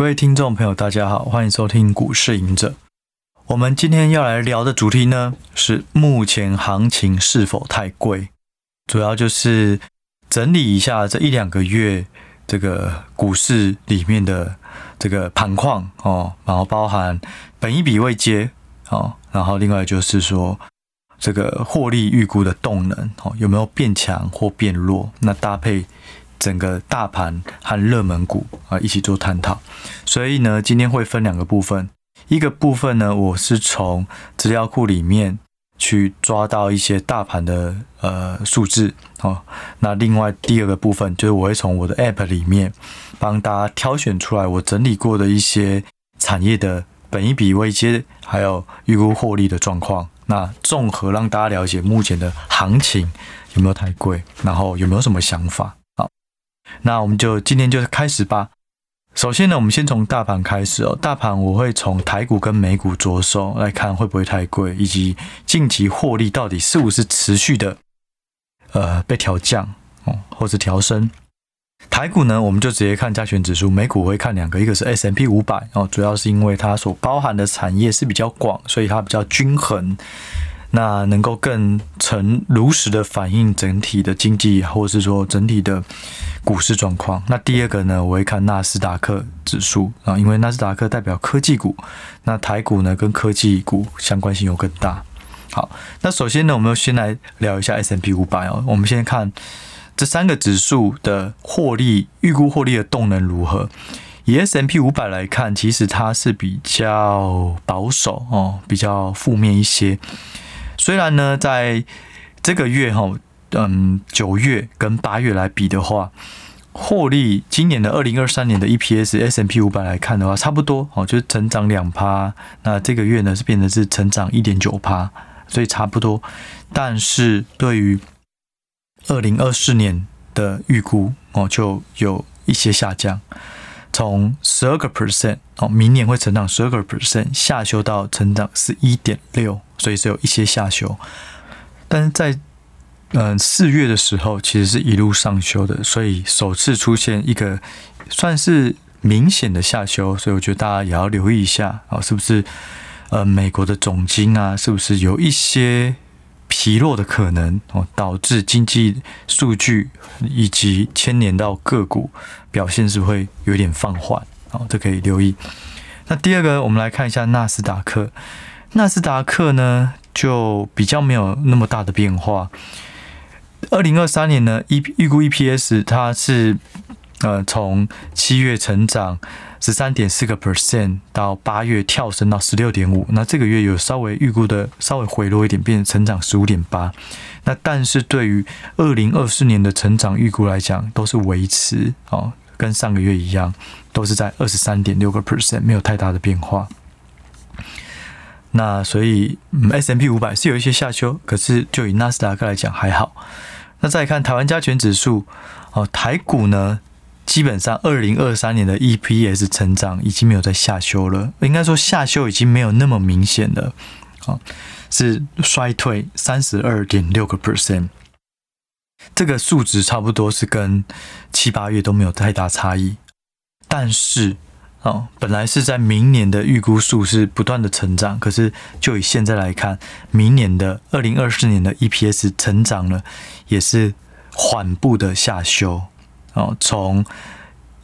各位听众朋友，大家好，欢迎收听股市隐者。我们今天要来聊的主题呢，是目前行情是否太贵？主要就是整理一下这一两个月这个股市里面的这个盘况哦，然后包含本一笔未接哦，然后另外就是说这个获利预估的动能哦，有没有变强或变弱？那搭配。整个大盘和热门股啊一起做探讨，所以呢，今天会分两个部分。一个部分呢，我是从资料库里面去抓到一些大盘的呃数字哦。那另外第二个部分就是我会从我的 App 里面帮大家挑选出来我整理过的一些产业的本一笔未接，还有预估获利的状况。那综合让大家了解目前的行情有没有太贵，然后有没有什么想法。那我们就今天就开始吧。首先呢，我们先从大盘开始哦。大盘我会从台股跟美股着手来看会不会太贵，以及近期获利到底是不是持续的呃被调降哦，或者调升。台股呢，我们就直接看加权指数；美股会看两个，一个是 S&P 五百哦，主要是因为它所包含的产业是比较广，所以它比较均衡。那能够更成如实的反映整体的经济，或是说整体的股市状况。那第二个呢，我会看纳斯达克指数啊，因为纳斯达克代表科技股，那台股呢跟科技股相关性又更大。好，那首先呢，我们先来聊一下 S&P 五百哦。我们先看这三个指数的获利预估获利的动能如何。以 S&P 五百来看，其实它是比较保守哦，比较负面一些。虽然呢，在这个月哈，嗯，九月跟八月来比的话，获利今年的二零二三年的 EPS S&P 五百来看的话，差不多哦，就是成长两趴。那这个月呢是变成是成长一点九趴，所以差不多。但是对于二零二四年的预估哦，就有一些下降，从十二个 percent 哦，明年会成长十二个 percent，下修到成长是一点六。所以是有一些下修，但是在嗯四月的时候，其实是一路上修的，所以首次出现一个算是明显的下修，所以我觉得大家也要留意一下啊，是不是呃美国的总经啊，是不是有一些疲弱的可能哦，导致经济数据以及牵连到个股表现是会有点放缓哦，这可以留意。那第二个，我们来看一下纳斯达克。纳斯达克呢，就比较没有那么大的变化。二零二三年呢，预预估 EPS 它是呃从七月成长十三点四个 percent 到八月跳升到十六点五，那这个月有稍微预估的稍微回落一点，变成成长十五点八。那但是对于二零二四年的成长预估来讲，都是维持哦，跟上个月一样，都是在二十三点六个 percent，没有太大的变化。那所以，嗯，S&P 五百是有一些下修，可是就以纳斯达克来讲还好。那再看台湾加权指数，哦，台股呢，基本上二零二三年的 EPS 成长已经没有在下修了，应该说下修已经没有那么明显了，哦，是衰退三十二点六个 percent，这个数值差不多是跟七八月都没有太大差异，但是。哦，本来是在明年的预估数是不断的成长，可是就以现在来看，明年的二零二四年的 EPS 成长呢，也是缓步的下修。哦，从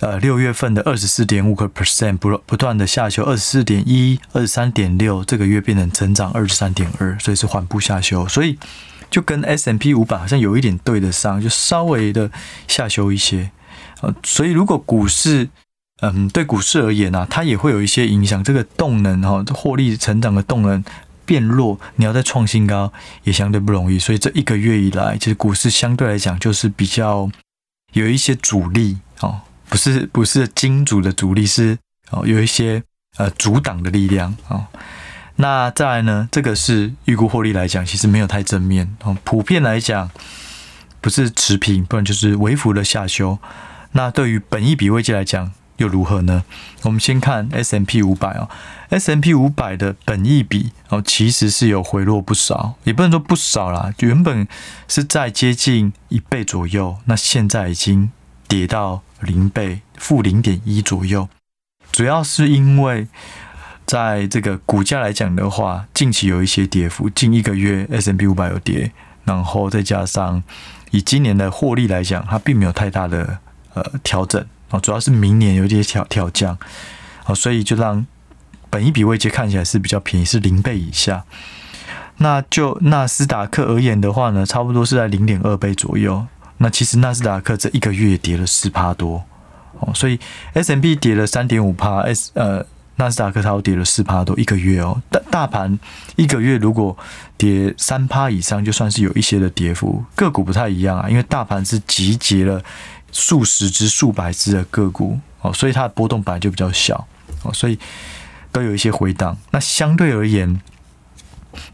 呃六月份的二十四点五个 percent 不不断的下修，二十四点一、二十三点六，这个月变成成长二十三点二，所以是缓步下修。所以就跟 S M P 五百好像有一点对得上，就稍微的下修一些。呃，所以如果股市嗯，对股市而言呢、啊，它也会有一些影响。这个动能哈，获利成长的动能变弱，你要再创新高也相对不容易。所以这一个月以来，其实股市相对来讲就是比较有一些阻力哦，不是不是金主的阻力，是哦有一些呃阻挡的力量哦。那再来呢，这个是预估获利来讲，其实没有太正面哦。普遍来讲，不是持平，不然就是微幅的下修。那对于本一笔位阶来讲，又如何呢？我们先看 S M P 五百哦，S M P 五百的本益比哦，其实是有回落不少，也不能说不少啦，原本是在接近一倍左右，那现在已经跌到零倍，负零点一左右。主要是因为在这个股价来讲的话，近期有一些跌幅，近一个月 S M P 五百有跌，然后再加上以今年的获利来讲，它并没有太大的呃调整哦，主要是明年有一些调调降哦，所以就让本一笔位阶看起来是比较便宜，是零倍以下。那就纳斯达克而言的话呢，差不多是在零点二倍左右。那其实纳斯达克这一个月跌了四趴多哦，所以 S M B 跌了三点五趴，S 呃纳斯达克它跌了四趴多一个月哦。大大盘一个月如果跌三趴以上，就算是有一些的跌幅。个股不太一样啊，因为大盘是集结了数十只、数百只的个股哦，所以它的波动本来就比较小哦，所以都有一些回档。那相对而言，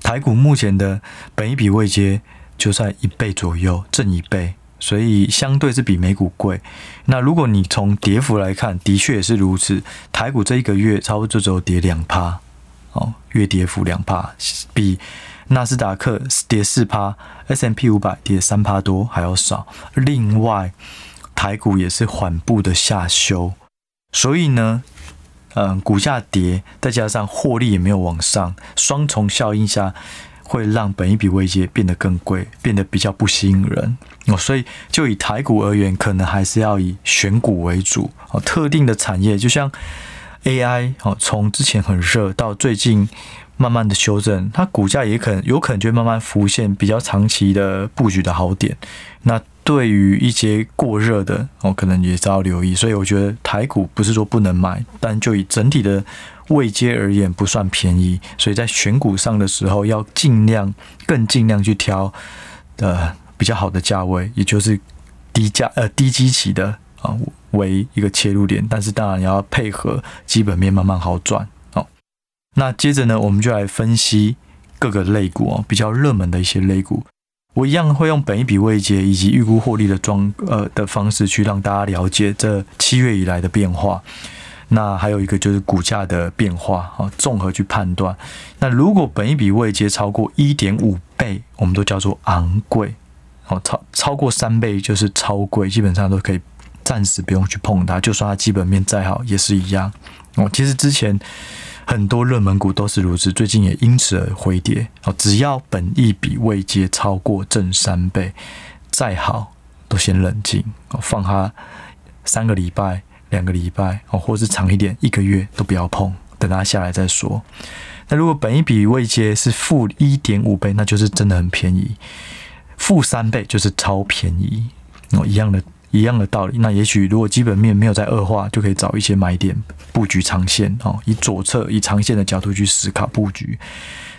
台股目前的本一比位阶就在一倍左右，正一倍，所以相对是比美股贵。那如果你从跌幅来看，的确也是如此。台股这一个月差不多就只有跌两趴，哦，月跌幅两趴，比纳斯达克跌四趴，S M P 五百跌三趴多还要少。另外，台股也是缓步的下修，所以呢。嗯，股价跌，再加上获利也没有往上，双重效应下，会让本益比位阶变得更贵，变得比较不吸引人哦。所以，就以台股而言，可能还是要以选股为主哦。特定的产业，就像 AI 哦，从之前很热到最近慢慢的修正，它股价也可能有可能就会慢慢浮现比较长期的布局的好点。那对于一些过热的，我可能也是要留意，所以我觉得台股不是说不能买，但就以整体的位阶而言，不算便宜，所以在选股上的时候，要尽量更尽量去挑呃比较好的价位，也就是低价呃低基期的啊为一个切入点，但是当然也要配合基本面慢慢好转。那接着呢，我们就来分析各个类股哦，比较热门的一些类股。我一样会用本一笔位结以及预估获利的装呃的方式去让大家了解这七月以来的变化。那还有一个就是股价的变化啊，综合去判断。那如果本一笔位结超过一点五倍，我们都叫做昂贵哦，超超过三倍就是超贵，基本上都可以暂时不用去碰它，就算它基本面再好也是一样哦。其实之前。很多热门股都是如此，最近也因此而回跌。哦，只要本一比未接超过正三倍，再好都先冷静，放它三个礼拜、两个礼拜，哦，或是长一点，一个月都不要碰，等它下来再说。那如果本一比未接是负一点五倍，那就是真的很便宜；负三倍就是超便宜。哦，一样的。一样的道理，那也许如果基本面没有在恶化，就可以找一些买点布局长线哦，以左侧以长线的角度去思考布局。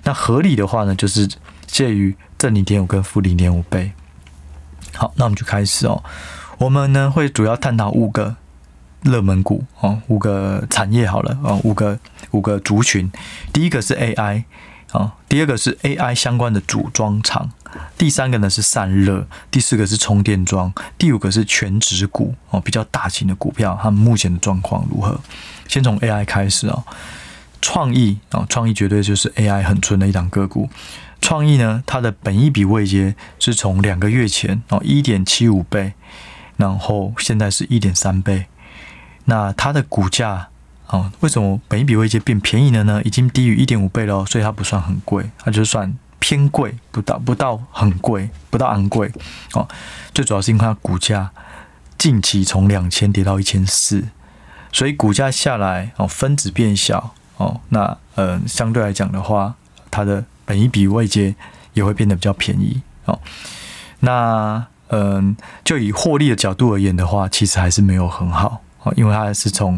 那合理的话呢，就是介于正零点五跟负零点五倍。好，那我们就开始哦。我们呢会主要探讨五个热门股哦，五个产业好了哦，五个五个族群。第一个是 AI 啊，第二个是 AI 相关的组装厂。第三个呢是散热，第四个是充电桩，第五个是全职股哦，比较大型的股票，他们目前的状况如何？先从 AI 开始哦，创意哦，创意绝对就是 AI 很纯的一档个股。创意呢，它的本益比位阶是从两个月前哦一点七五倍，然后现在是一点三倍。那它的股价哦，为什么本一比位阶变便宜了呢？已经低于一点五倍了，所以它不算很贵，它就算。偏贵，不到不到很贵，不到昂贵哦。最主要是因为它股价近期从两千跌到一千四，所以股价下来哦，分子变小哦。那呃，相对来讲的话，它的本一比位阶也会变得比较便宜哦。那嗯、就以获利的角度而言的话，其实还是没有很好哦，因为它是从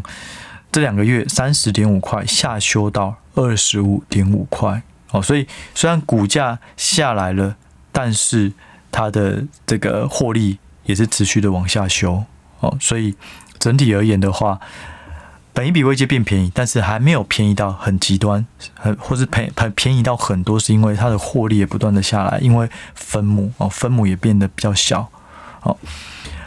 这两个月三十点五块下修到二十五点五块。哦，所以虽然股价下来了，但是它的这个获利也是持续的往下修。哦，所以整体而言的话，本一比位阶变便宜，但是还没有便宜到很极端，很或是便便便宜到很多，是因为它的获利也不断的下来，因为分母哦，分母也变得比较小。哦，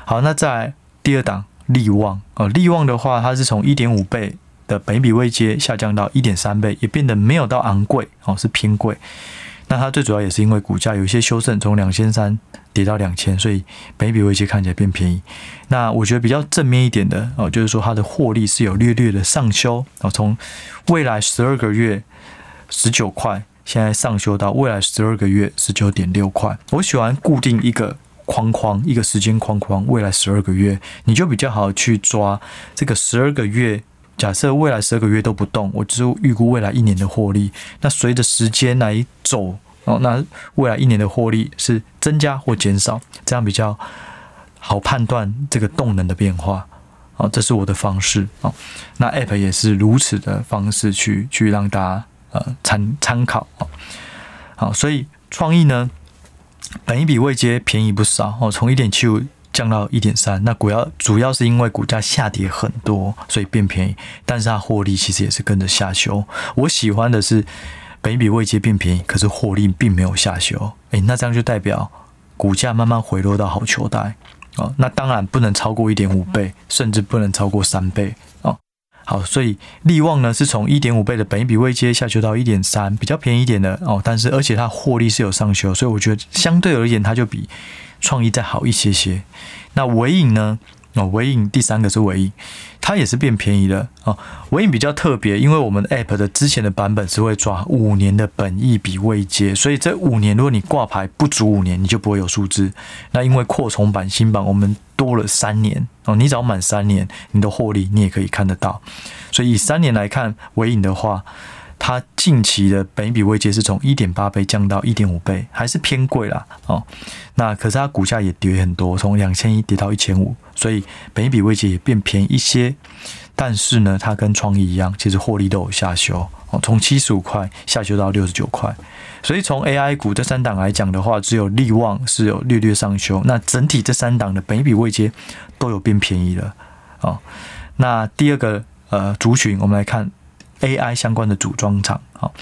好，那在第二档利旺哦，利旺的话，它是从一点五倍。的本比位阶下降到一点三倍，也变得没有到昂贵哦，是偏贵。那它最主要也是因为股价有一些修正，从两千三跌到两千，所以本比位阶看起来变便宜。那我觉得比较正面一点的哦，就是说它的获利是有略略的上修哦，从未来十二个月十九块，现在上修到未来十二个月十九点六块。我喜欢固定一个框框，一个时间框框，未来十二个月，你就比较好去抓这个十二个月。假设未来十二个月都不动，我就预估未来一年的获利。那随着时间来走哦，那未来一年的获利是增加或减少，这样比较好判断这个动能的变化。哦，这是我的方式哦。那 App 也是如此的方式去去让大家呃参参考哦。好，所以创意呢，本一比未接便宜不少哦，从一点七五。降到一点三，那主要主要是因为股价下跌很多，所以变便宜。但是它获利其实也是跟着下修。我喜欢的是本一比未接变便宜，可是获利并没有下修。诶，那这样就代表股价慢慢回落到好球带哦。那当然不能超过一点五倍，甚至不能超过三倍。好，所以利旺呢是从一点五倍的本一比位接下修到一点三，比较便宜一点的哦。但是而且它获利是有上修，所以我觉得相对而言它就比。创意再好一些些，那维影呢？哦，尾影第三个是尾影，它也是变便宜的哦。尾影比较特别，因为我们 App 的之前的版本是会抓五年的本益比未接，所以这五年如果你挂牌不足五年，你就不会有数字。那因为扩充版新版我们多了三年哦，你只要满三年，你的获利你也可以看得到。所以以三年来看，尾影的话。它近期的本益比位阶是从一点八倍降到一点五倍，还是偏贵啦哦。那可是它股价也跌很多，从两千一跌到一千五，所以本益比位阶也变便宜一些。但是呢，它跟创意一样，其实获利都有下修哦，从七十五块下修到六十九块。所以从 AI 股这三档来讲的话，只有力旺是有略略上修。那整体这三档的本益比位阶都有变便宜了哦。那第二个呃族群，我们来看。AI 相关的组装厂，好，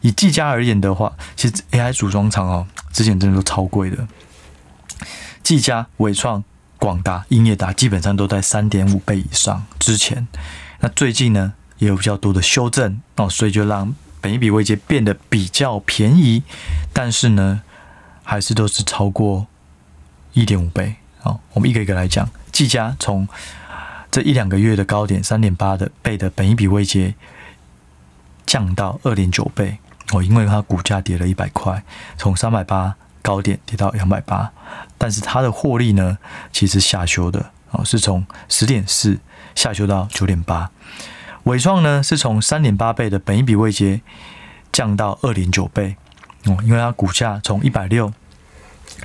以技嘉而言的话，其实 AI 组装厂哦，之前真的都超贵的。技嘉、伟创、广达、英业达基本上都在三点五倍以上。之前，那最近呢，也有比较多的修正哦，所以就让本一笔位阶变得比较便宜，但是呢，还是都是超过一点五倍。好，我们一个一个来讲，技嘉从这一两个月的高点三点八的倍的本一笔位阶。降到二点九倍哦，因为它股价跌了一百块，从三百八高点跌到两百八，但是它的获利呢，其实下修的哦，是从十点四下修到九点八。纬创呢是从三点八倍的本一比位阶降到二点九倍哦，因为它股价从一百六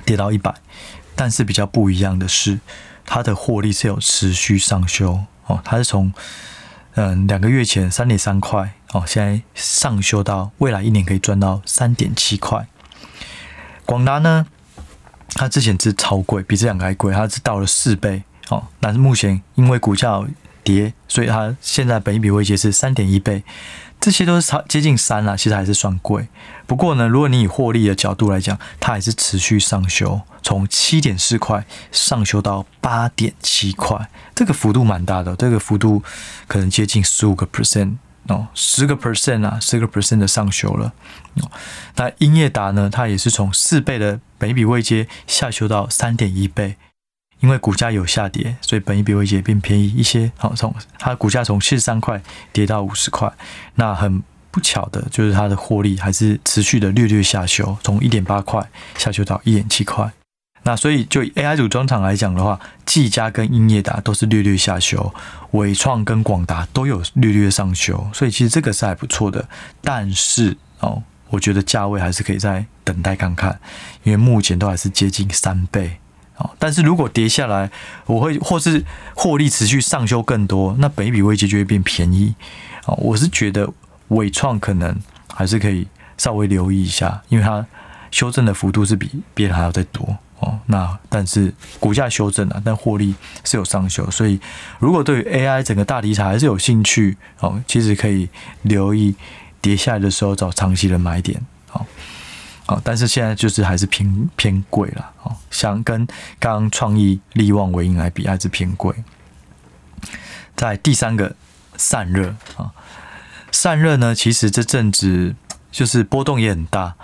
跌到一百，但是比较不一样的是，它的获利是有持续上修哦，它是从嗯两个月前三点三块。哦，现在上修到未来一年可以赚到三点七块。广达呢，它之前是超贵，比这两个还贵，它是到了四倍。哦，但是目前因为股价跌，所以它现在本益比位阶是三点一倍，这些都是超接近三了，其实还是算贵。不过呢，如果你以获利的角度来讲，它还是持续上修，从七点四块上修到八点七块，这个幅度蛮大的，这个幅度可能接近十五个 percent。哦，十个 percent 啊，十个 percent 的上修了。那英业达呢？它也是从四倍的本益比位阶下修到三点一倍，因为股价有下跌，所以本益比位阶变便宜一些。好，从它股价从七十三块跌到五十块，那很不巧的就是它的获利还是持续的略略下修，从一点八块下修到一点七块。那所以就 AI 组装厂来讲的话，技嘉跟英业达都是略略下修，纬创跟广达都有略略上修，所以其实这个是还不错的。但是哦，我觉得价位还是可以再等待看看，因为目前都还是接近三倍哦。但是如果跌下来，我会或是获利持续上修更多，那本益比位阶就会变便宜哦。我是觉得纬创可能还是可以稍微留意一下，因为它修正的幅度是比别人还要再多。那但是股价修正了，但获利是有上修，所以如果对于 AI 整个大题材还是有兴趣哦，其实可以留意跌下来的时候找长期的买点，哦，哦，但是现在就是还是偏偏贵了，哦，想跟刚刚创意力旺纬颖来比还是偏贵。在第三个散热啊，散热呢，其实这阵子就是波动也很大。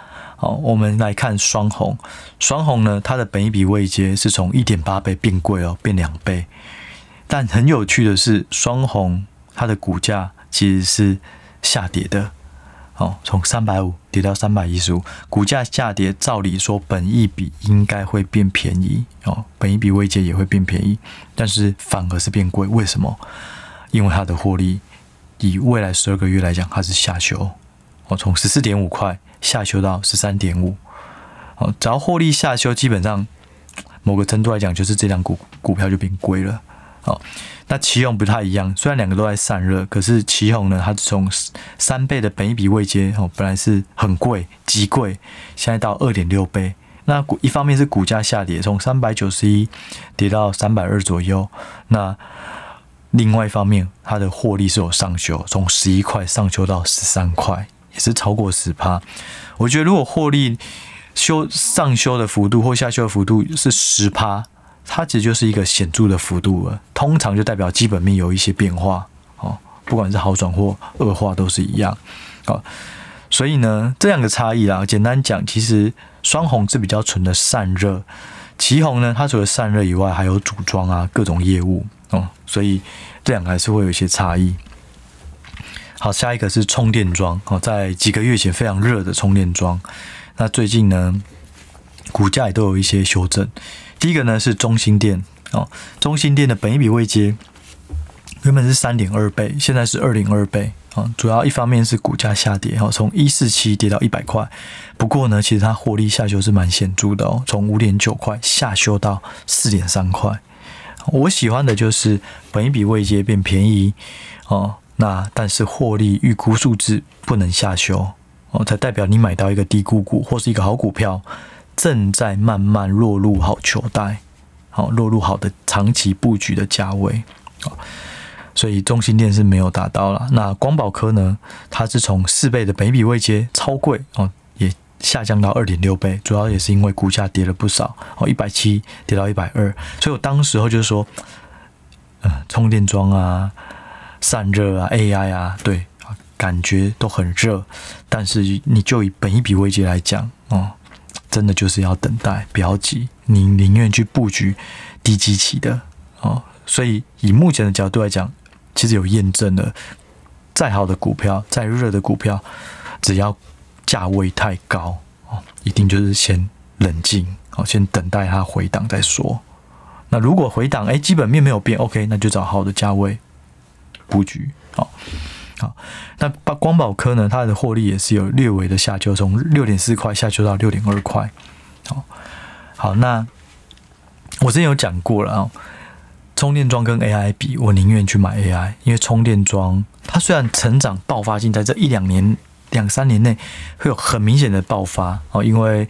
好，我们来看双红，双红呢，它的本一比位阶是从一点八倍变贵哦，变两倍。但很有趣的是，双红它的股价其实是下跌的，哦，从三百五跌到三百一十五，股价下跌，照理说本一比应该会变便宜哦，本一比位阶也会变便宜，但是反而是变贵，为什么？因为它的获利以未来十二个月来讲，它是下修，哦，从十四点五块。下修到十三点五，好，只要获利下修，基本上某个程度来讲，就是这两股股票就变贵了。好，那奇鋐不太一样，虽然两个都在散热，可是奇鋐呢，它从三倍的本益比位阶，哦，本来是很贵，极贵，现在到二点六倍。那股一方面是股价下跌，从三百九十一跌到三百二左右，那另外一方面，它的获利是有上修，从十一块上修到十三块。也是超过十趴，我觉得如果获利修上修的幅度或下修的幅度是十趴，它其实就是一个显著的幅度了。通常就代表基本面有一些变化哦，不管是好转或恶化都是一样哦。所以呢，这两个差异啦，简单讲，其实双红是比较纯的散热，旗红呢，它除了散热以外，还有组装啊各种业务哦，所以这两个还是会有一些差异。好，下一个是充电桩哦，在几个月前非常热的充电桩，那最近呢，股价也都有一些修正。第一个呢是中兴电哦，中兴电的本一比位接原本是三点二倍，现在是二点二倍啊。主要一方面是股价下跌，哈，从一四七跌到一百块。不过呢，其实它获利下修是蛮显著的哦，从五点九块下修到四点三块。我喜欢的就是本一比位接变便宜哦。那但是获利预估数字不能下修哦，才代表你买到一个低估股或是一个好股票，正在慢慢落入好球带，好落入好的长期布局的价位啊。所以中心店是没有达到了。那光宝科呢？它是从四倍的本益比位阶超贵哦，也下降到二点六倍，主要也是因为股价跌了不少哦，一百七跌到一百二。所以我当时候就是说，呃，充电桩啊。散热啊，AI 啊，对，感觉都很热，但是你就以本一比危机来讲，哦，真的就是要等待，不要急，你宁愿去布局低基期的哦。所以以目前的角度来讲，其实有验证了，再好的股票，再热的股票，只要价位太高哦，一定就是先冷静哦，先等待它回档再说。那如果回档，哎，基本面没有变，OK，那就找好的价位。布局好，好，那光宝科呢？它的获利也是有略微的下修，从六点四块下修到六点二块。好，好，那我之前有讲过了啊，充电桩跟 AI 比，我宁愿去买 AI，因为充电桩它虽然成长爆发性在这一两年、两三年内会有很明显的爆发哦，因为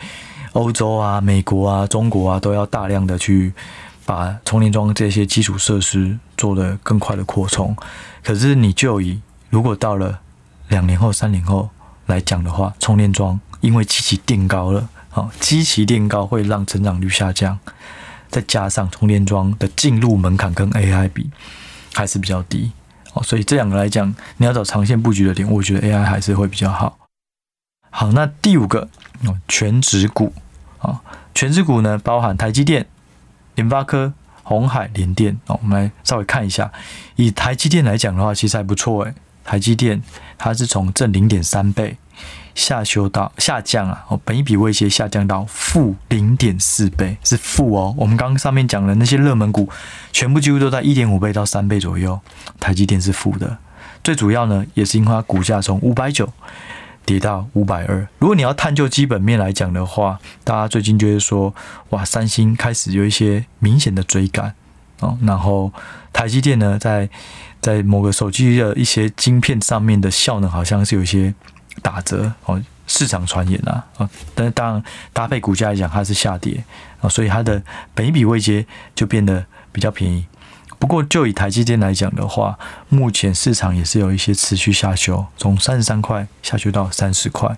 欧洲啊、美国啊、中国啊都要大量的去。把充电桩这些基础设施做得更快的扩充，可是你就以如果到了两年后、三年后来讲的话，充电桩因为基期垫高了，好，基期垫高会让成长率下降，再加上充电桩的进入门槛跟 AI 比还是比较低，哦，所以这两个来讲，你要找长线布局的点，我觉得 AI 还是会比较好。好，那第五个哦，全职股啊，全职股呢包含台积电。联发科、鸿海、联电，哦，我们来稍微看一下。以台积电来讲的话，其实还不错诶。台积电它是从正零点三倍下修到下降啊，哦，本益比位阶下降到负零点四倍，是负哦。我们刚刚上面讲的那些热门股，全部几乎都在一点五倍到三倍左右，台积电是负的。最主要呢，也是因为它股价从五百九。跌到五百二。如果你要探究基本面来讲的话，大家最近就会说，哇，三星开始有一些明显的追赶哦。然后台积电呢，在在某个手机的一些晶片上面的效能好像是有一些打折哦，市场传言啊啊。但是当然搭配股价来讲，它是下跌啊，所以它的本一比位阶就变得比较便宜。不过，就以台积电来讲的话，目前市场也是有一些持续下修，从三十三块下修到三十块。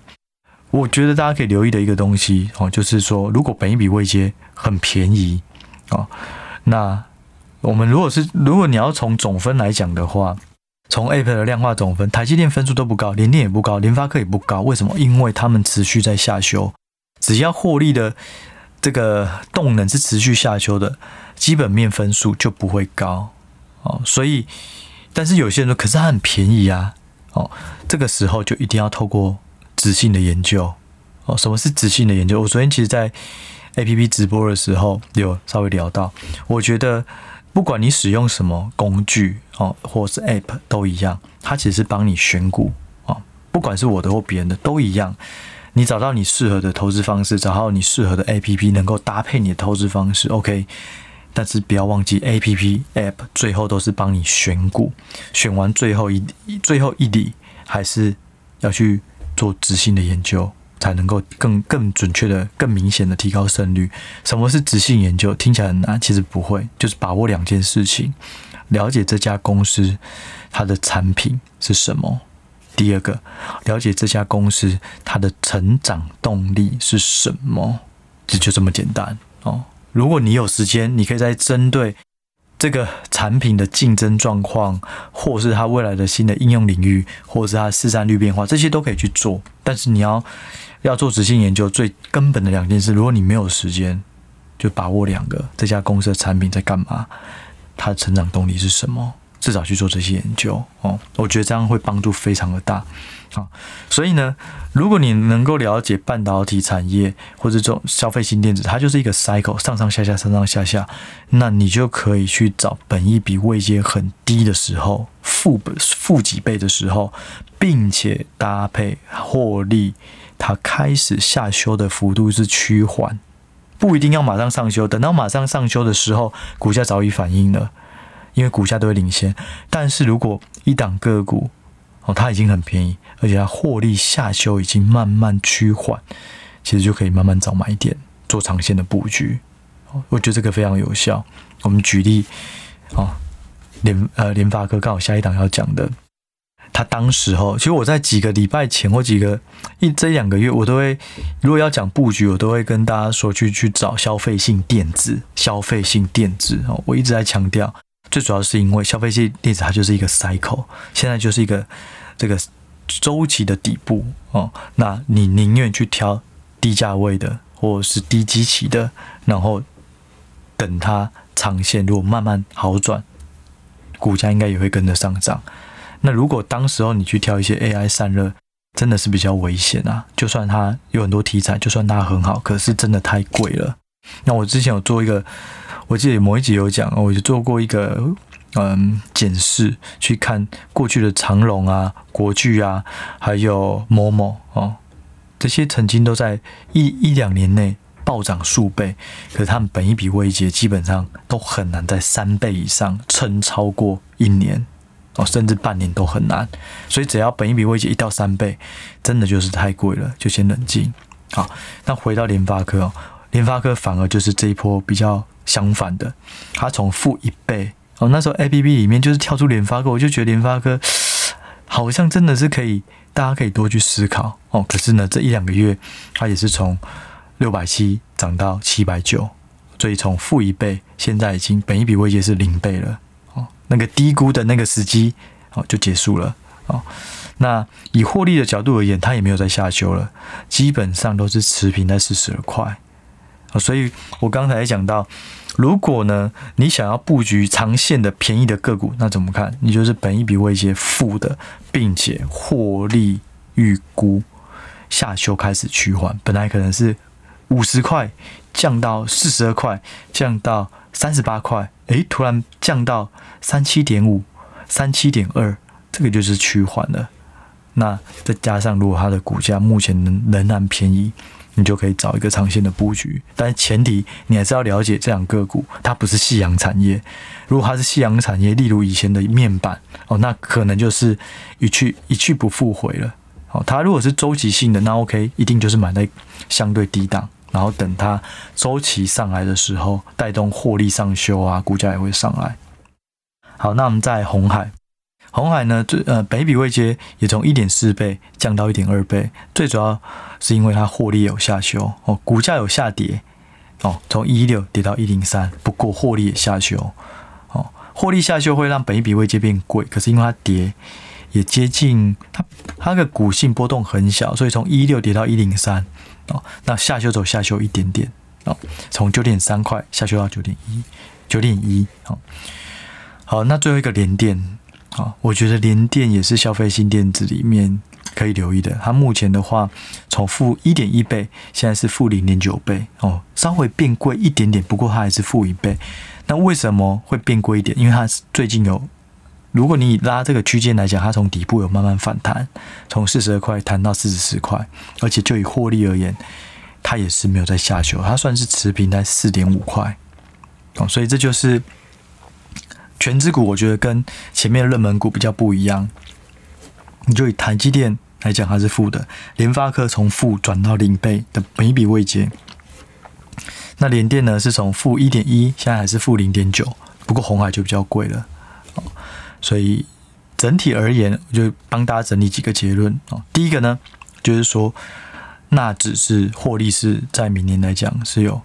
我觉得大家可以留意的一个东西哦，就是说，如果本益比位阶很便宜哦，那我们如果是如果你要从总分来讲的话，从 APEC 的量化总分，台积电分数都不高，联电也不高，联发科也不高。为什么？因为他们持续在下修，只要获利的这个动能是持续下修的，基本面分数就不会高哦。所以，但是有些人说，可是它很便宜啊，哦，这个时候就一定要透过质性的研究哦。什么是质性的研究？我昨天其实，在 APP 直播的时候有稍微聊到，我觉得不管你使用什么工具哦，或是 App 都一样，它其实是帮你选股哦，不管是我的或别人的都一样。你找到你适合的投资方式，找到你适合的 APP 能够搭配你的投资方式，OK。但是不要忘记 APP App 最后都是帮你选股，选完最后一最后一里，还是要去做质性的研究，才能够更更准确的、更明显的提高胜率。什么是质性研究？听起来很难，其实不会，就是把握两件事情：了解这家公司它的产品是什么。第二个，了解这家公司它的成长动力是什么，这就这么简单哦。如果你有时间，你可以再针对这个产品的竞争状况，或是它未来的新的应用领域，或是它市占率变化，这些都可以去做。但是你要要做质性研究，最根本的两件事，如果你没有时间，就把握两个：这家公司的产品在干嘛，它的成长动力是什么。至少去做这些研究哦，我觉得这样会帮助非常的大啊。所以呢，如果你能够了解半导体产业或者这种消费性电子，它就是一个 cycle 上上下下上上下下，那你就可以去找本益比位阶很低的时候，负负几倍的时候，并且搭配获利，它开始下修的幅度是趋缓，不一定要马上上修，等到马上上修的时候，股价早已反应了。因为股价都会领先，但是如果一档个股哦，它已经很便宜，而且它获利下修已经慢慢趋缓，其实就可以慢慢找买点做长线的布局。哦我觉得这个非常有效。我们举例啊，联呃联发科刚好下一档要讲的，他当时候其实我在几个礼拜前或几个一这两个月，我都会如果要讲布局，我都会跟大家说去去找消费性电子，消费性电子哦，我一直在强调。最主要是因为消费性电子它就是一个 cycle，现在就是一个这个周期的底部哦。那你宁愿去挑低价位的或者是低基期的，然后等它长线如果慢慢好转，股价应该也会跟着上涨。那如果当时候你去挑一些 AI 散热，真的是比较危险啊！就算它有很多题材，就算它很好，可是真的太贵了。那我之前有做一个。我记得某一集有讲，我就做过一个嗯检视，去看过去的长隆啊、国巨啊，还有某某哦，这些曾经都在一一两年内暴涨数倍，可是他们本一笔位阶基本上都很难在三倍以上撑超过一年哦，甚至半年都很难。所以只要本一笔位阶一到三倍，真的就是太贵了，就先冷静。好，那回到联发科哦，联发科反而就是这一波比较。相反的，它从负一倍哦，那时候 APP 里面就是跳出联发科，我就觉得联发科 好像真的是可以，大家可以多去思考哦。可是呢，这一两个月它也是从六百七涨到七百九，所以从负一倍，现在已经本一比位阶是零倍了哦。那个低估的那个时机哦就结束了哦。那以获利的角度而言，它也没有再下修了，基本上都是持平在四十块。所以我刚才讲到，如果呢你想要布局长线的便宜的个股，那怎么看？你就是本益比位阶负的，并且获利预估下修开始趋缓，本来可能是五十块降到四十二块，降到三十八块，诶，突然降到三七点五、三七点二，这个就是趋缓了。那再加上如果它的股价目前仍仍然便宜。你就可以找一个长线的布局，但是前提你还是要了解这两个股，它不是夕阳产业。如果它是夕阳产业，例如以前的面板哦，那可能就是一去一去不复回了。哦，它如果是周期性的，那 OK，一定就是买在相对低档，然后等它周期上来的时候，带动获利上修啊，股价也会上来。好，那我们在红海。红海呢，最呃，本比位阶也从一点四倍降到一点二倍，最主要是因为它获利有下修哦，股价有下跌哦，从一六跌到一零三，不过获利也下修哦，获利下修会让本比位阶变贵，可是因为它跌，也接近它，它的股性波动很小，所以从一六跌到一零三哦，那下修走下修一点点哦，从九点三块下修到九点一，九点一哦，好，那最后一个连电啊，我觉得联电也是消费性电子里面可以留意的，它目前的话从负一点一倍，现在是负零点九倍哦，稍微变贵一点点，不过它还是负一倍，那为什么会变贵一点？因为它最近有。如果你拉这个区间来讲，它从底部有慢慢反弹，从四十二块弹到四十四块，而且就以获利而言，它也是没有在下修，它算是持平在四点五块。哦，所以这就是权值股，我觉得跟前面的热门股比较不一样。你就以台积电来讲，它是负的；联发科从负转到零倍的每一笔未结，那联电呢是从负一点一，现在还是负零点九，不过红海就比较贵了。所以整体而言，我就帮大家整理几个结论哦。第一个呢，就是说，那只是获利是在明年来讲是有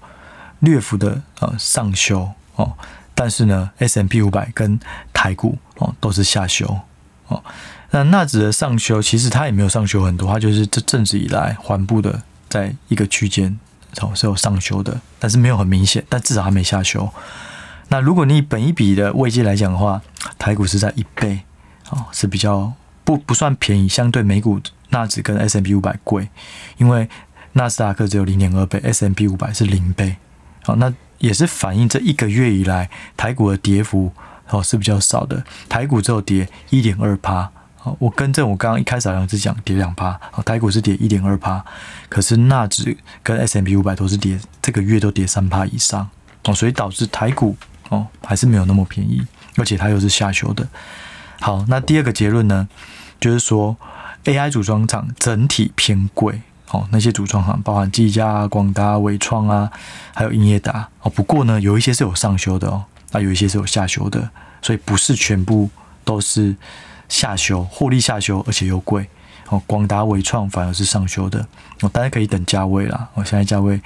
略幅的呃上修哦，但是呢，S M P 五百跟台股哦都是下修哦。那纳指的上修其实它也没有上修很多，它就是这阵子以来缓步的在一个区间哦是有上修的，但是没有很明显，但至少还没下修。那如果你本一笔的位阶来讲的话，台股是在一倍，哦，是比较不不算便宜，相对美股纳指跟 S M P 五百贵，因为纳斯达克只有零点二倍，S M P 五百是零倍，好，那也是反映这一个月以来台股的跌幅哦是比较少的，台股只有跌一点二趴，好，我更正我刚刚一开始好像是讲跌两趴，哦，台股是跌一点二趴，可是纳指跟 S M P 五百都是跌，这个月都跌三趴以上，哦，所以导致台股。哦，还是没有那么便宜，而且它又是下修的。好，那第二个结论呢，就是说 AI 组装厂整体偏贵。哦，那些组装行包含技嘉啊、广达、伟创啊，还有英业达。哦，不过呢，有一些是有上修的哦，那，有一些是有下修的，所以不是全部都是下修，获利下修，而且又贵。哦，广达、伟创反而是上修的。哦，大家可以等价位啦。哦，现在价位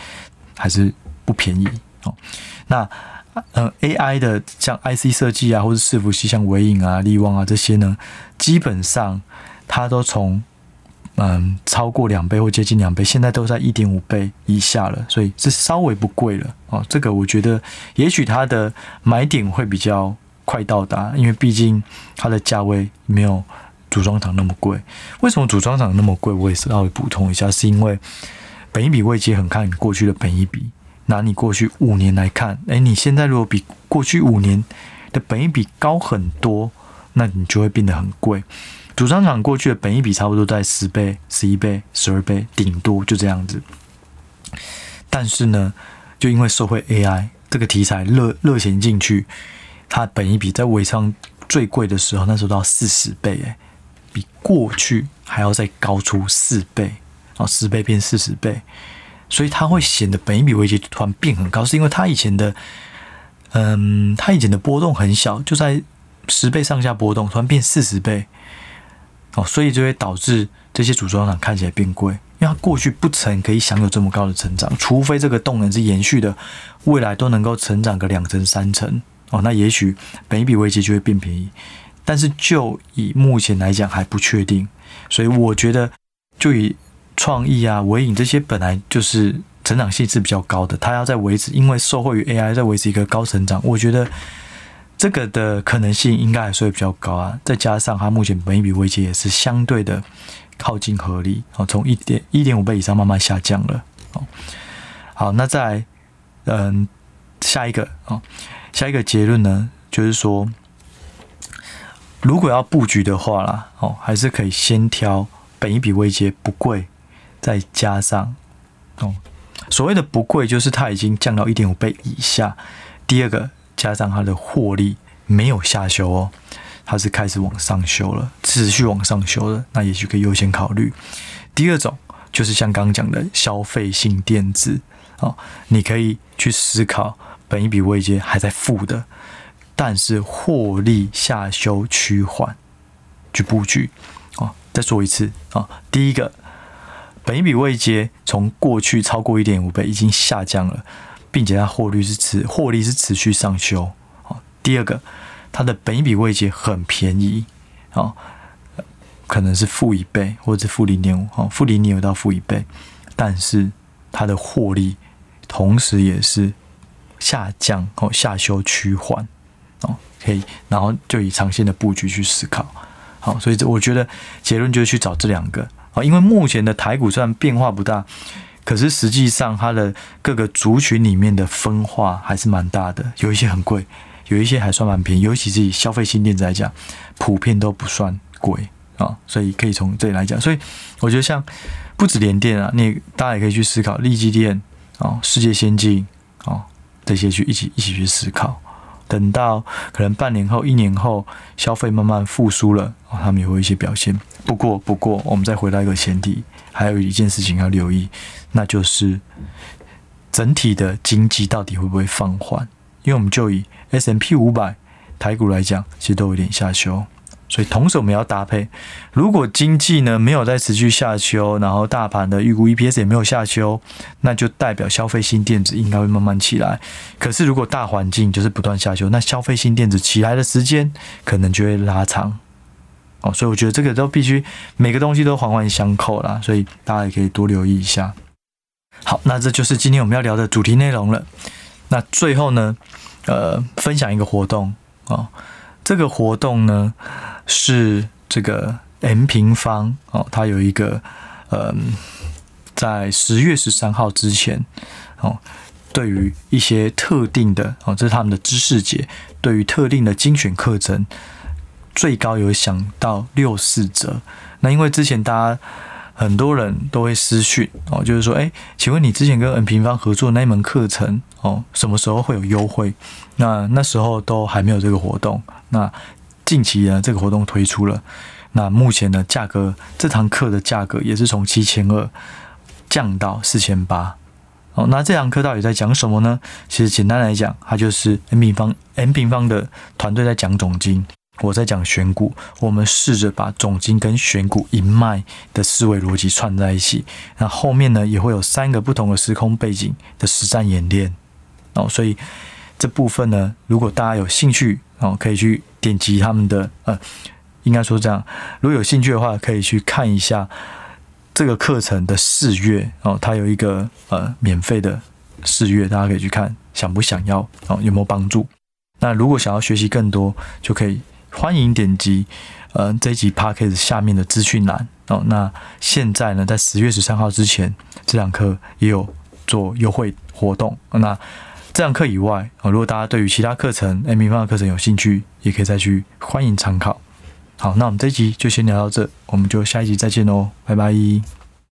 还是不便宜。哦，那。嗯，AI 的像 IC 设计啊，或者伺服器，像纬颖啊、力旺啊这些呢，基本上它都从嗯超过两倍或接近两倍，现在都在一点五倍以下了，所以是稍微不贵了哦。这个我觉得也许它的买点会比较快到达，因为毕竟它的价位没有组装厂那么贵。为什么组装厂那么贵？我也稍微补充一下，是因为本一比位阶很看你过去的本一比。拿你过去五年来看，诶，你现在如果比过去五年的本一比高很多，那你就会变得很贵。主商场过去的本一比差不多在十倍、十一倍、十二倍，顶多就这样子。但是呢，就因为受惠 AI 这个题材热热钱进去，它本一比在纬创最贵的时候，那时候到四十倍，诶，比过去还要再高出四倍，啊，十倍变四十倍。所以它会显得本一比危机突然变很高，是因为它以前的，嗯，它以前的波动很小，就在十倍上下波动，突然变四十倍，哦，所以就会导致这些组装厂看起来变贵，因为它过去不曾可以享有这么高的成长，除非这个动能是延续的，未来都能够成长个两成三成，哦，那也许每一笔危机就会变便宜，但是就以目前来讲还不确定，所以我觉得就以。创意啊，纬颖这些本来就是成长性是比较高的，它要在维持，因为受惠于 AI 在维持一个高成长，我觉得这个的可能性应该还是会比较高啊。再加上它目前本益比位阶也是相对的靠近合理，哦，从一点一点五倍以上慢慢下降了。哦，好，那再嗯下一个哦，下一个结论呢，就是说如果要布局的话啦，哦，还是可以先挑本益比位阶不贵。再加上，哦，所谓的不贵，就是它已经降到一点五倍以下。第二个，加上它的获利没有下修哦，它是开始往上修了，持续往上修了，那也许可以优先考虑。第二种就是像刚刚讲的消费性电子哦，你可以去思考，本一笔未接还在负的，但是获利下修趋缓，去布局哦。再说一次啊，第一个。本一笔未接从过去超过一点五倍已经下降了，并且它获利是持获利是持续上修。第二个，它的本益比位阶很便宜，可能是负一倍或者是负零点五，哦，负零点五到负一倍，但是它的获利同时也是下降哦，下修趋缓。哦，可以，然后就以长线的布局去思考，好，所以这我觉得结论就是去找这两个。啊，因为目前的台股虽然变化不大，可是实际上它的各个族群里面的分化还是蛮大的，有一些很贵，有一些还算蛮便宜，尤其是以消费性电子来讲，普遍都不算贵啊，所以可以从这里来讲，所以我觉得像不止联电啊，你大家也可以去思考力积电啊、世界先进啊这些去一起一起去思考。等到可能半年后、一年后，消费慢慢复苏了，他们也会有一些表现。不过，不过，我们再回到一个前提，还有一件事情要留意，那就是整体的经济到底会不会放缓？因为我们就以 S M P 五百台股来讲，其实都有点下修。所以同时我们要搭配，如果经济呢没有在持续下修，然后大盘的预估 EPS 也没有下修，那就代表消费性电子应该会慢慢起来。可是如果大环境就是不断下修，那消费性电子起来的时间可能就会拉长。哦，所以我觉得这个都必须每个东西都环环相扣啦，所以大家也可以多留意一下。好，那这就是今天我们要聊的主题内容了。那最后呢，呃，分享一个活动哦。这个活动呢，是这个 M 平方哦，它有一个呃，在十月十三号之前哦，对于一些特定的哦，这是他们的知识节，对于特定的精选课程，最高有享到六四折。那因为之前大家很多人都会私讯哦，就是说，哎，请问你之前跟 M 平方合作那一门课程哦，什么时候会有优惠？那那时候都还没有这个活动。那近期呢，这个活动推出了。那目前的价格，这堂课的价格也是从七千二降到四千八。哦，那这堂课到底在讲什么呢？其实简单来讲，它就是 M 平方 M 平方的团队在讲总经，我在讲选股。我们试着把总经跟选股一脉的思维逻辑串在一起。那后面呢，也会有三个不同的时空背景的实战演练。哦，所以。这部分呢，如果大家有兴趣哦，可以去点击他们的呃，应该说这样，如果有兴趣的话，可以去看一下这个课程的试阅哦，它有一个呃免费的试阅，大家可以去看，想不想要哦，有没有帮助？那如果想要学习更多，就可以欢迎点击呃这一集 Podcast 下面的资讯栏哦。那现在呢，在十月十三号之前，这堂课也有做优惠活动，那。这堂课以外啊，如果大家对于其他课程 M 平方的课程有兴趣，也可以再去欢迎参考。好，那我们这一集就先聊到这，我们就下一集再见喽，拜拜。